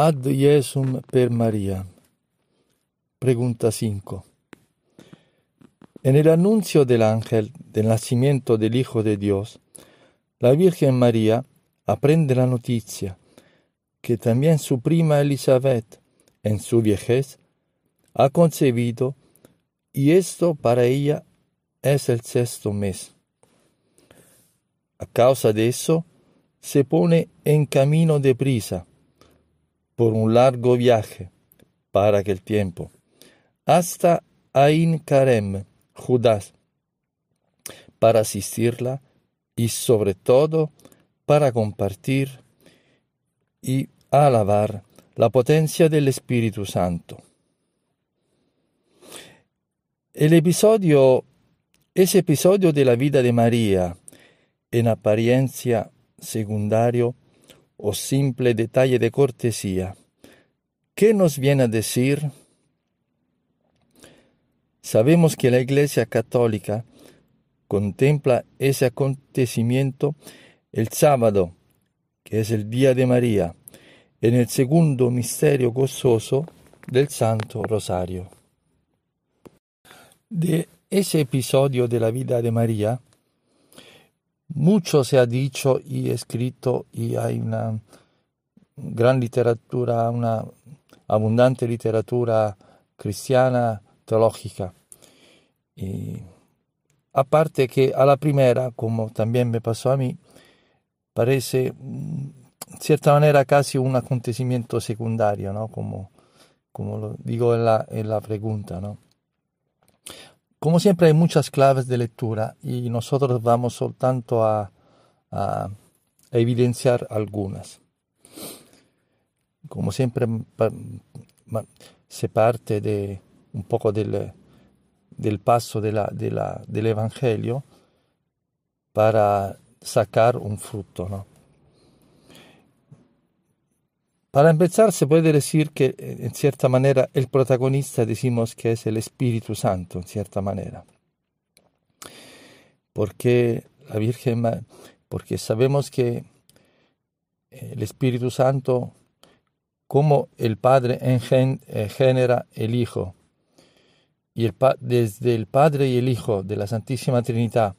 Ad Jesum per María. Pregunta 5. En el anuncio del ángel del nacimiento del Hijo de Dios, la Virgen María aprende la noticia que también su prima Elizabeth, en su viejez, ha concebido y esto para ella es el sexto mes. A causa de eso, se pone en camino de prisa por un largo viaje para aquel tiempo, hasta Ain Karem, Judas, para asistirla y sobre todo para compartir y alabar la potencia del Espíritu Santo. El episodio, ese episodio de la vida de María, en apariencia secundario o simple detalle de cortesía, ¿qué nos viene a decir? Sabemos que la Iglesia Católica contempla ese acontecimiento el sábado, que es el día de María, en el segundo misterio gozoso del Santo Rosario. De ese episodio de la vida de María, mucho se ha dicho y escrito y hay una gran literatura, una abundante literatura cristiana teológica. Y aparte que a la primera, como también me pasó a mí, parece en cierta manera casi un acontecimiento secundario, ¿no? como, como lo digo en la, en la pregunta. ¿no? Como siempre hay muchas claves de lectura y nosotros vamos soltanto a, a evidenciar algunas. Como siempre se parte de un poco del, del paso de la, de la, del Evangelio para sacar un fruto. ¿no? Para empezar, se puede decir que en cierta manera el protagonista decimos que es el Espíritu Santo, en cierta manera. Porque la Virgen, porque sabemos que el Espíritu Santo, como el Padre genera el Hijo, y el, desde el Padre y el Hijo de la Santísima Trinidad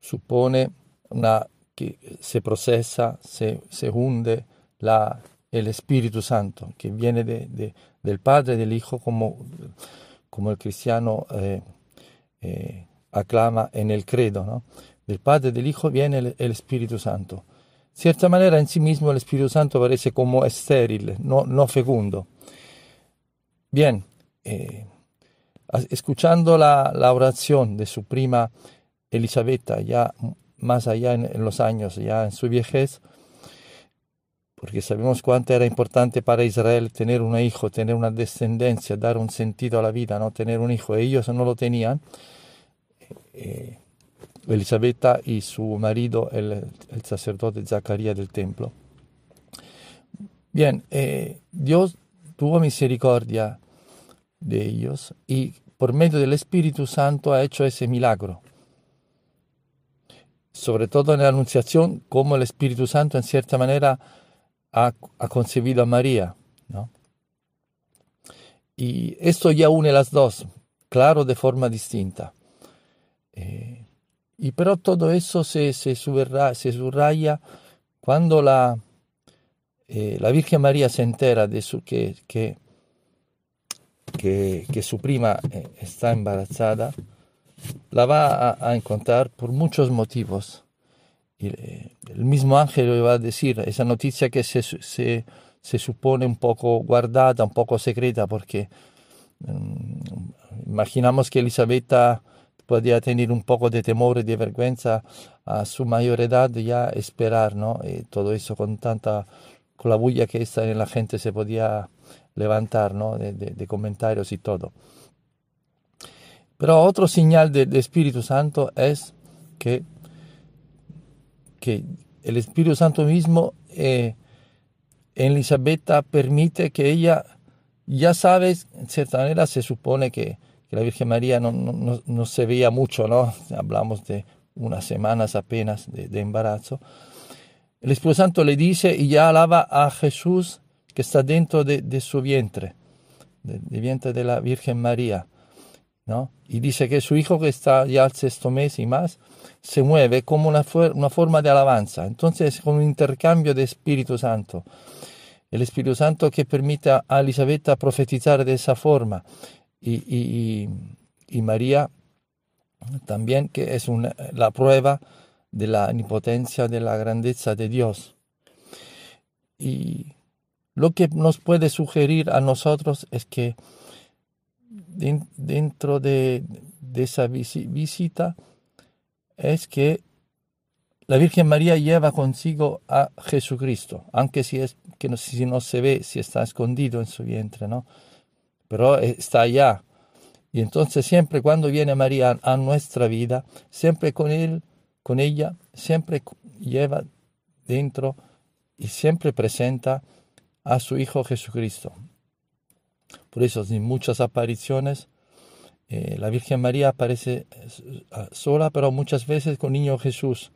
supone una, que se procesa, se, hunde la, el Espíritu Santo, que viene de, de, del Padre del Hijo como el cristiano eh, eh, aclama en el credo. ¿no? Del Padre del Hijo viene el, el Espíritu Santo. De cierta manera en sí mismo el Espíritu Santo parece como estéril, no, no fecundo. Bien, eh, escuchando la, la, oración de su prima Elisabetta, ya más allá en, los años, ya en su viejez, porque sabemos cuánto era importante para Israel tener un hijo, tener una descendencia, dar un sentido a la vida, no tener un hijo. Ellos no lo tenían. Eh, Elisabetta y su marido, el, el, sacerdote Zacarías del templo. Bien, eh, Dios tuvo misericordia de ellos y por medio del Espíritu Santo ha hecho ese milagro. Sobre todo en la Anunciación, como el Espíritu Santo en cierta manera ha, ha concebido a María. ¿no? Y esto ya une las dos, claro, de forma distinta. Eh, y pero todo eso se, se, subraya, se subraya cuando la, eh, la Virgen María se entera de su, que, que que, que su prima eh, está embarazada, la va a, encontrar por muchos motivos. Y, eh, el mismo ángel le va a decir esa noticia que se, se, se supone un poco guardada, un poco secreta, porque um, imaginamos que Elisabetta podía tener un poco de temor y de vergüenza a su mayor edad ya esperar, ¿no? Y todo eso con tanta, con la bulla que está en la gente se podía levantar ¿no? de, comentarios y todo. Pero otro señal del de Espíritu Santo es que, que el Espíritu Santo mismo eh, en Elisabetta permite que ella, ya sabes, en cierta manera se supone que, la Virgen María no, no, no, se veía mucho, ¿no? Hablamos de unas semanas apenas de, embarazo. el Espíritu Santo le dice y ya alaba a Jesús que está dentro de, su vientre, del de vientre de la Virgen María. ¿No? Y dice que su hijo que está ya al sexto mes y más, se mueve como una, una forma de alabanza. Entonces es como un intercambio de Espíritu Santo. El Espíritu Santo que permite a Elisabetta profetizar de esa forma. Y, y, y María también que es una, la prueba de la omnipotencia, de la grandeza de Dios. Y lo que nos puede sugerir a nosotros es que dentro de, esa visita es que la Virgen María lleva consigo a Jesucristo, aunque si, es, que no, si no se ve, si está escondido en su vientre, ¿no? Pero está allá. Y entonces siempre cuando viene María a nuestra vida, siempre con él con ella siempre lleva dentro y siempre presenta a su Hijo Jesucristo. Por eso, en muchas apariciones, eh, la Virgen María aparece eh, sola, pero muchas veces con Niño Jesús.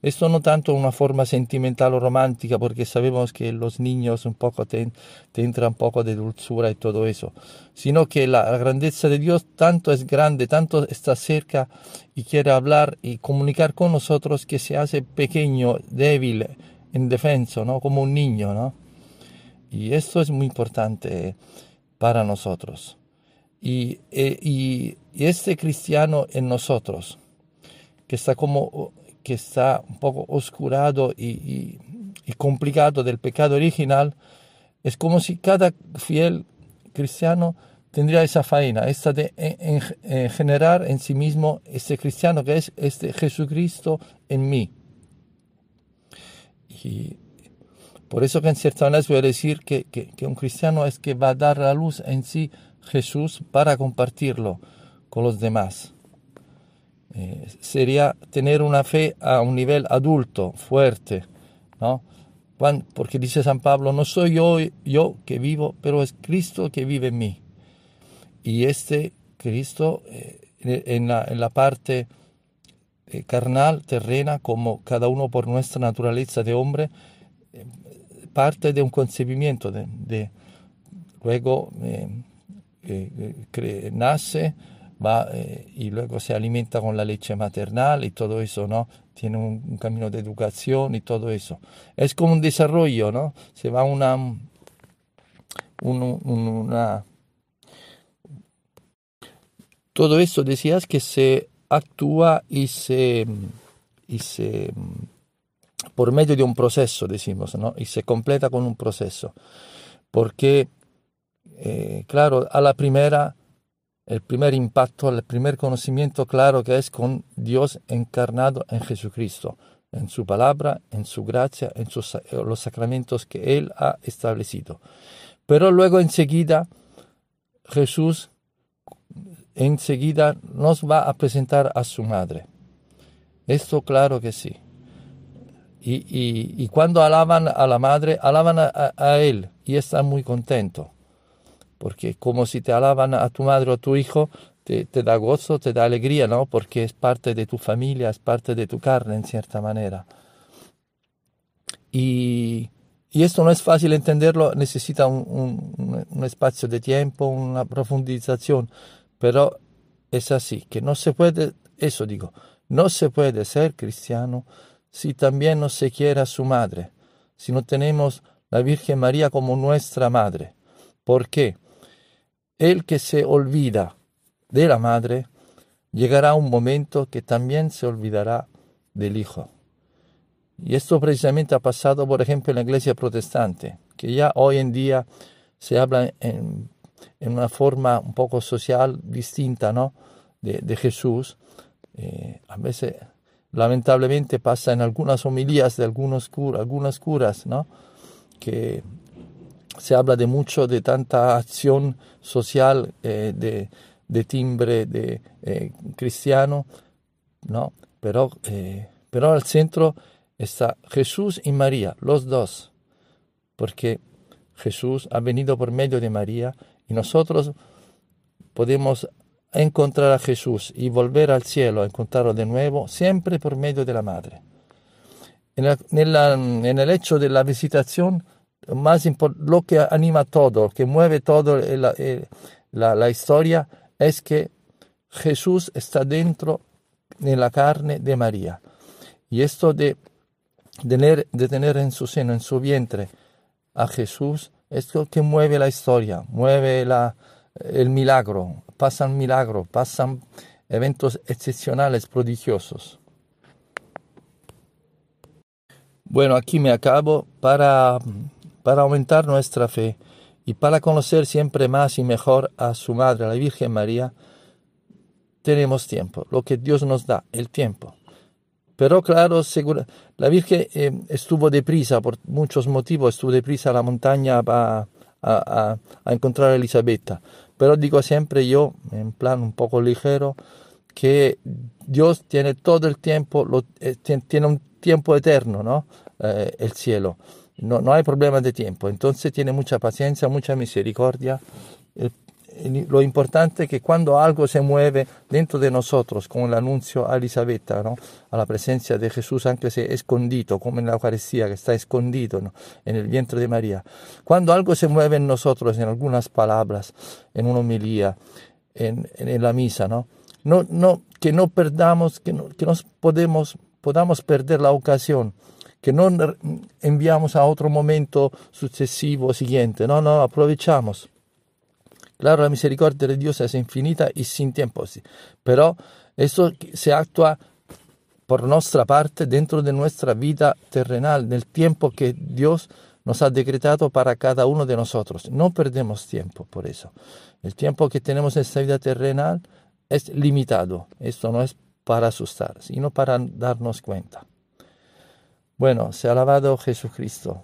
Esto no tanto una forma sentimental o romántica, porque sabemos que los niños un poco te, entra un poco de dulzura y todo eso, sino que la, grandeza de Dios tanto es grande, tanto está cerca y quiere hablar y comunicar con nosotros que se hace pequeño, débil, indefenso, ¿no? como un niño. ¿no? Y esto es muy importante para nosotros. Y, y, y este cristiano en nosotros, que está como que está un poco oscurado y, complicado del pecado original, es como si cada fiel cristiano tendría esa faena, esta de generar en sí mismo este cristiano que es este Jesucristo en mí. Y por eso que en cierta manera voy a decir que, que, un cristiano es que va a dar la luz en sí Jesús para compartirlo con los demás. Eh, sería tener una fe a un nivel adulto, fuerte, ¿no? porque dice San Pablo, no soy yo, yo que vivo, pero es Cristo que vive en mí. Y este Cristo eh, en, la, en, la, parte eh, carnal, terrena, como cada uno por nuestra naturaleza de hombre, parte de un concebimiento, de, luego nace, va eh, y luego se alimenta con la leche maternal y todo eso, ¿no? Tiene un, camino de educación y todo eso. Es como un desarrollo, ¿no? Se va una, una todo eso decías que se actúa y se, y se por medio de un proceso, decimos, ¿no? Y se completa con un proceso. Porque, eh, claro, a la primera el primer impacto, el primer conocimiento claro que es con Dios encarnado en Jesucristo, en su palabra, en su gracia, en sus, los sacramentos que Él ha establecido. Pero luego enseguida Jesús enseguida nos va a presentar a su madre. Esto claro que sí. Y, cuando alaban a la madre, alaban a, a Él y está muy contento porque como si te alaban a tu madre o a tu hijo, te, da gozo, te da alegría, ¿no? Porque es parte de tu familia, es parte de tu carne, en cierta manera. Y, esto no es fácil entenderlo, necesita un, un, espacio de tiempo, una profundización, pero es así, que no se puede, eso digo, no se puede ser cristiano si también no se quiere a su madre, si no tenemos la Virgen María como nuestra madre. ¿Por qué? El que se olvida de la madre, llegará un momento que también se olvidará del hijo. Y esto precisamente ha pasado, por ejemplo, en la iglesia protestante, que ya hoy en día se habla en, una forma un poco social distinta ¿no? de, Jesús. Eh, a veces, lamentablemente, pasa en algunas homilías de algunos algunas curas, ¿no? que se habla de mucho, de tanta acción social, eh, de, timbre de eh, cristiano, ¿no? Pero, eh, pero al centro está Jesús y María, los dos, porque Jesús ha venido por medio de María y nosotros podemos encontrar a Jesús y volver al cielo, encontrarlo de nuevo, siempre por medio de la Madre. en el, hecho de la visitación, más lo que anima todo, que mueve todo la, historia, es que Jesús está dentro de la carne de María. Y esto de tener, de tener en su seno, en su vientre, a Jesús, es lo que mueve la historia, mueve la, el milagro, pasan milagros, pasan eventos excepcionales, prodigiosos. Bueno, aquí me acabo para, para aumentar nuestra fe y para conocer siempre más y mejor a su Madre, la Virgen María, tenemos tiempo, lo que Dios nos da, el tiempo. Pero claro, la Virgen eh, estuvo deprisa, por muchos motivos, estuvo deprisa a la montaña a, a, a, encontrar a Elisabetta. Pero digo siempre yo, en plan un poco ligero, que Dios tiene todo el tiempo, lo, eh, tiene un tiempo eterno, ¿no? Eh, el cielo. No, no hay problema de tiempo. Entonces tiene mucha paciencia, mucha misericordia. Lo importante es que cuando algo se mueve dentro de nosotros, como el anuncio a Elisabetta, ¿no? a la presencia de Jesús, aunque sea escondido, como en la Eucaristía, que está escondido ¿no? en el vientre de María, cuando algo se mueve en nosotros, en algunas palabras, en una homilía, en, en la misa, ¿no? No, no, que no perdamos, que, no, que nos podemos, podamos perder la ocasión, que no enviamos a otro momento sucesivo siguiente, no, no, aprovechamos. Claro, la misericordia de Dios es infinita y sin tiempo, sí, pero eso se actúa por nuestra parte dentro de nuestra vida terrenal, del tiempo que Dios nos ha decretado para cada uno de nosotros. No perdemos tiempo por eso. El tiempo que tenemos en esta vida terrenal es limitado. Esto no es para asustar, sino para darnos cuenta. Bueno, se ha alabado Jesucristo.